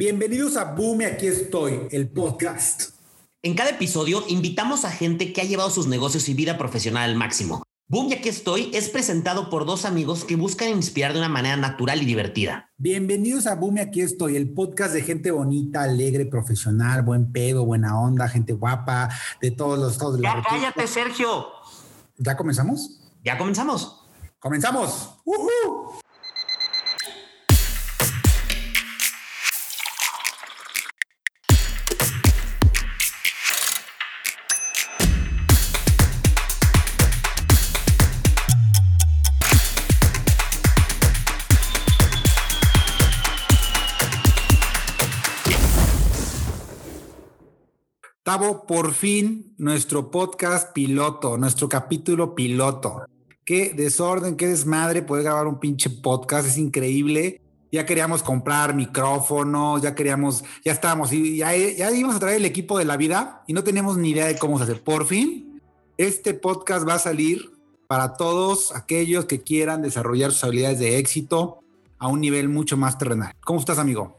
Bienvenidos a Boom y aquí estoy, el podcast. En cada episodio invitamos a gente que ha llevado sus negocios y vida profesional al máximo. Boom y aquí estoy es presentado por dos amigos que buscan inspirar de una manera natural y divertida. Bienvenidos a Boom y aquí estoy, el podcast de gente bonita, alegre, profesional, buen pedo, buena onda, gente guapa, de todos los la Ya cállate, Sergio. ¿Ya comenzamos? Ya comenzamos. ¡Comenzamos! Tavo, por fin nuestro podcast piloto, nuestro capítulo piloto. Qué desorden, qué desmadre poder grabar un pinche podcast, es increíble. Ya queríamos comprar micrófonos, ya queríamos, ya estábamos, ya, ya íbamos a traer el equipo de la vida y no teníamos ni idea de cómo se hace. Por fin, este podcast va a salir para todos aquellos que quieran desarrollar sus habilidades de éxito a un nivel mucho más terrenal. ¿Cómo estás, amigo?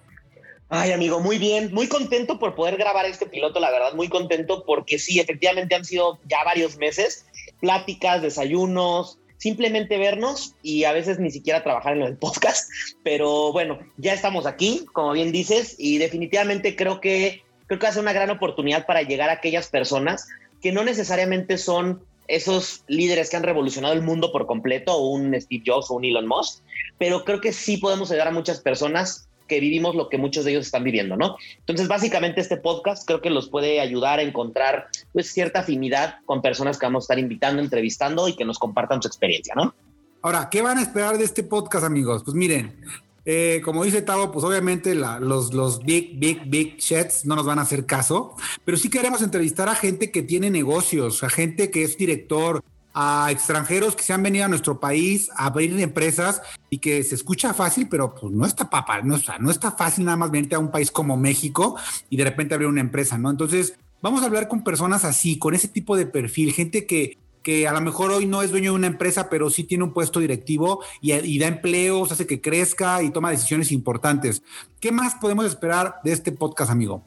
Ay, amigo, muy bien, muy contento por poder grabar este piloto, la verdad, muy contento porque sí, efectivamente han sido ya varios meses, pláticas, desayunos, simplemente vernos y a veces ni siquiera trabajar en el podcast, pero bueno, ya estamos aquí, como bien dices, y definitivamente creo que creo que va a ser una gran oportunidad para llegar a aquellas personas que no necesariamente son esos líderes que han revolucionado el mundo por completo, un Steve Jobs o un Elon Musk, pero creo que sí podemos ayudar a muchas personas que vivimos lo que muchos de ellos están viviendo, ¿no? Entonces, básicamente este podcast creo que los puede ayudar a encontrar pues cierta afinidad con personas que vamos a estar invitando, entrevistando y que nos compartan su experiencia, ¿no? Ahora, ¿qué van a esperar de este podcast, amigos? Pues miren, eh, como dice Tavo, pues obviamente los, los big, big, big chats no nos van a hacer caso, pero sí queremos entrevistar a gente que tiene negocios, a gente que es director, a extranjeros que se han venido a nuestro país a abrir empresas y que se escucha fácil, pero pues no está papá, no, no está fácil nada más venirte a un país como México y de repente abrir una empresa, ¿no? Entonces, vamos a hablar con personas así, con ese tipo de perfil, gente que, que a lo mejor hoy no es dueño de una empresa, pero sí tiene un puesto directivo y da empleos, hace que crezca y toma decisiones importantes. ¿Qué más podemos esperar de este podcast, amigo?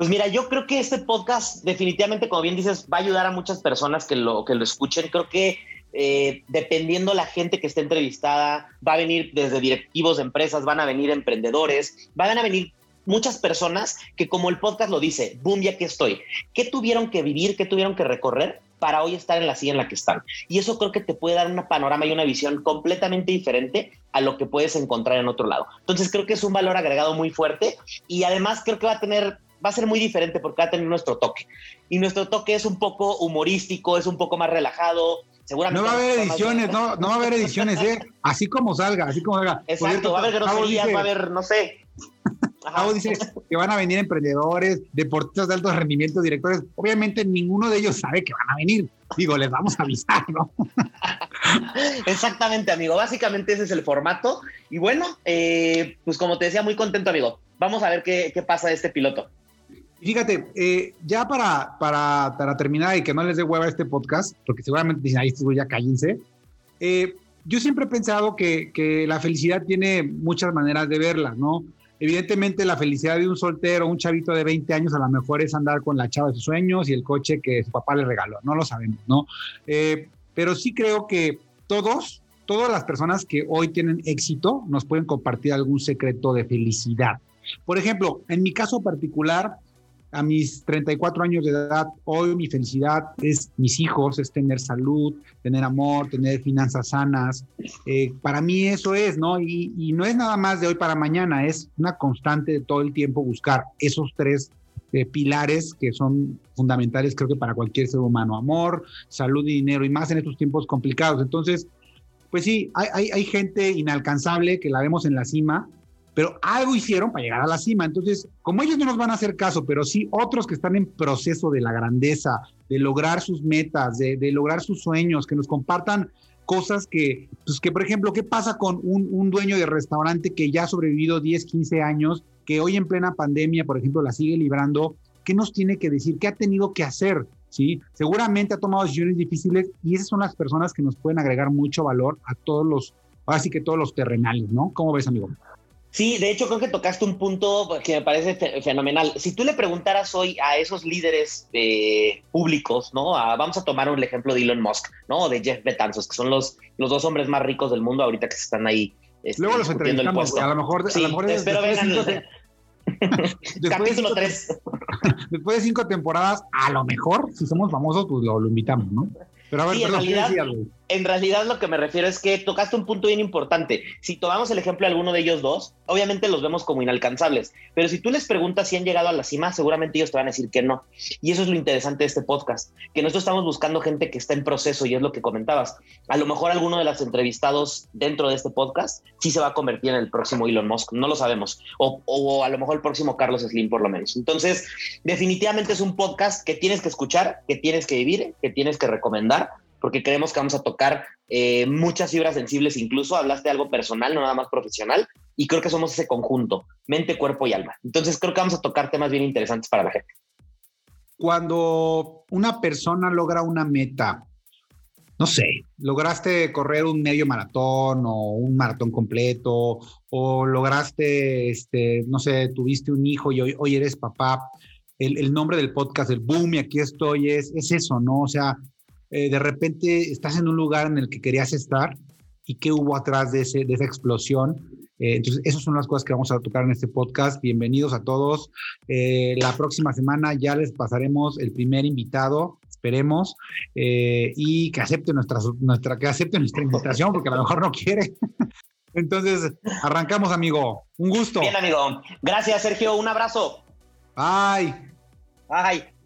Pues mira, yo creo que este podcast definitivamente, como bien dices, va a ayudar a muchas personas que lo, que lo escuchen. Creo que eh, dependiendo la gente que esté entrevistada, va a venir desde directivos de empresas, van a venir emprendedores, van a venir muchas personas que como el podcast lo dice, boom, ya que estoy, ¿qué tuvieron que vivir, qué tuvieron que recorrer para hoy estar en la silla en la que están? Y eso creo que te puede dar un panorama y una visión completamente diferente a lo que puedes encontrar en otro lado. Entonces creo que es un valor agregado muy fuerte y además creo que va a tener va a ser muy diferente porque va a tener nuestro toque. Y nuestro toque es un poco humorístico, es un poco más relajado. Seguramente no va a haber ediciones, no, no va a haber ediciones, ¿eh? Así como salga, así como salga. Exacto, va a haber groserías, va a haber, no sé. Ajá. dice que van a venir emprendedores, deportistas de alto rendimiento, directores. Obviamente ninguno de ellos sabe que van a venir. Digo, les vamos a avisar, ¿no? Exactamente, amigo. Básicamente ese es el formato. Y bueno, eh, pues como te decía, muy contento, amigo. Vamos a ver qué, qué pasa de este piloto. Fíjate, eh, ya para, para, para, terminar y que no les dé hueva este podcast, porque seguramente dicen, ahí estuvo ya cállense. Eh, yo siempre he pensado que, que, la felicidad tiene muchas maneras de verla, ¿no? Evidentemente, la felicidad de un soltero, un chavito de 20 años, a lo mejor es andar con la chava de sus sueños y el coche que su papá le regaló, no lo sabemos, ¿no? Eh, pero sí creo que todos, todas las personas que hoy tienen éxito, nos pueden compartir algún secreto de felicidad. Por ejemplo, en mi caso particular, a mis 34 años de edad, hoy mi felicidad es mis hijos, es tener salud, tener amor, tener finanzas sanas. Eh, para mí eso es, ¿no? Y, no es nada más de hoy para mañana, es una constante de todo el tiempo buscar esos tres eh, pilares que son fundamentales, creo que para cualquier ser humano, amor, salud y dinero, y más en estos tiempos complicados. Entonces, pues sí, hay, hay gente inalcanzable que la vemos en la cima, pero algo hicieron para llegar a la cima. Entonces, como ellos no nos van a hacer caso, pero sí otros que están en proceso de la grandeza, de lograr sus metas, de, lograr sus sueños, que nos compartan cosas que, pues que por ejemplo, ¿qué pasa con un, dueño de restaurante que ya ha sobrevivido 10, 15 años, que hoy en plena pandemia, por ejemplo, la sigue librando? ¿Qué nos tiene que decir? ¿Qué ha tenido que hacer? ¿Sí? Seguramente ha tomado decisiones difíciles y esas son las personas que nos pueden agregar mucho valor a todos los, así que todos los terrenales, ¿no? ¿Cómo ves, amigo? Sí, de hecho creo que tocaste un punto que me parece fenomenal. Si tú le preguntaras hoy a esos líderes eh, públicos, ¿no? vamos a tomar un ejemplo de Elon Musk, ¿no? De Jeff Bezos, que son los, los dos hombres más ricos del mundo ahorita que se están ahí. Este, Luego los entrevistamos, a lo mejor, sí, a lo mejor espero vengan. Capítulo 3. Después de cinco temporadas, a lo mejor, si somos famosos, pues lo, lo invitamos, ¿no? Pero a ver, en, realidad, en realidad lo que me refiero es que tocaste un punto bien importante. Si tomamos el ejemplo de alguno de ellos dos, obviamente los vemos como inalcanzables, pero si tú les preguntas si han llegado a la cima, seguramente ellos te van a decir que no. Y eso es lo interesante de este podcast, que nosotros estamos buscando gente que está en proceso y es lo que comentabas. A lo mejor alguno de los entrevistados dentro de este podcast sí se va a convertir en el próximo Elon Musk, no lo sabemos, o, o a lo mejor el próximo Carlos Slim por lo menos. Entonces, definitivamente es un podcast que tienes que escuchar, que tienes que vivir, que tienes que recomendar porque creemos que vamos a tocar eh, muchas fibras sensibles, incluso hablaste de algo personal, no nada más profesional, y creo que somos ese conjunto, mente, cuerpo y alma. Entonces creo que vamos a tocar temas bien interesantes para la gente. Cuando una persona logra una meta, no sé, lograste correr un medio maratón o un maratón completo, o lograste, este, no sé, tuviste un hijo y hoy, eres papá, el, el, nombre del podcast, el boom, y aquí estoy, es, es eso, ¿no? O sea, eh, de repente estás en un lugar en el que querías estar y qué hubo atrás de, ese, de esa explosión. Eh, entonces, esas son las cosas que vamos a tocar en este podcast. Bienvenidos a todos. Eh, la próxima semana ya les pasaremos el primer invitado, esperemos, y que acepte nuestra, nuestra, que acepte nuestra invitación, porque a lo mejor no quiere. Entonces, arrancamos, amigo. Un gusto. Bien, amigo. Gracias, Sergio. Un abrazo. Bye. Bye.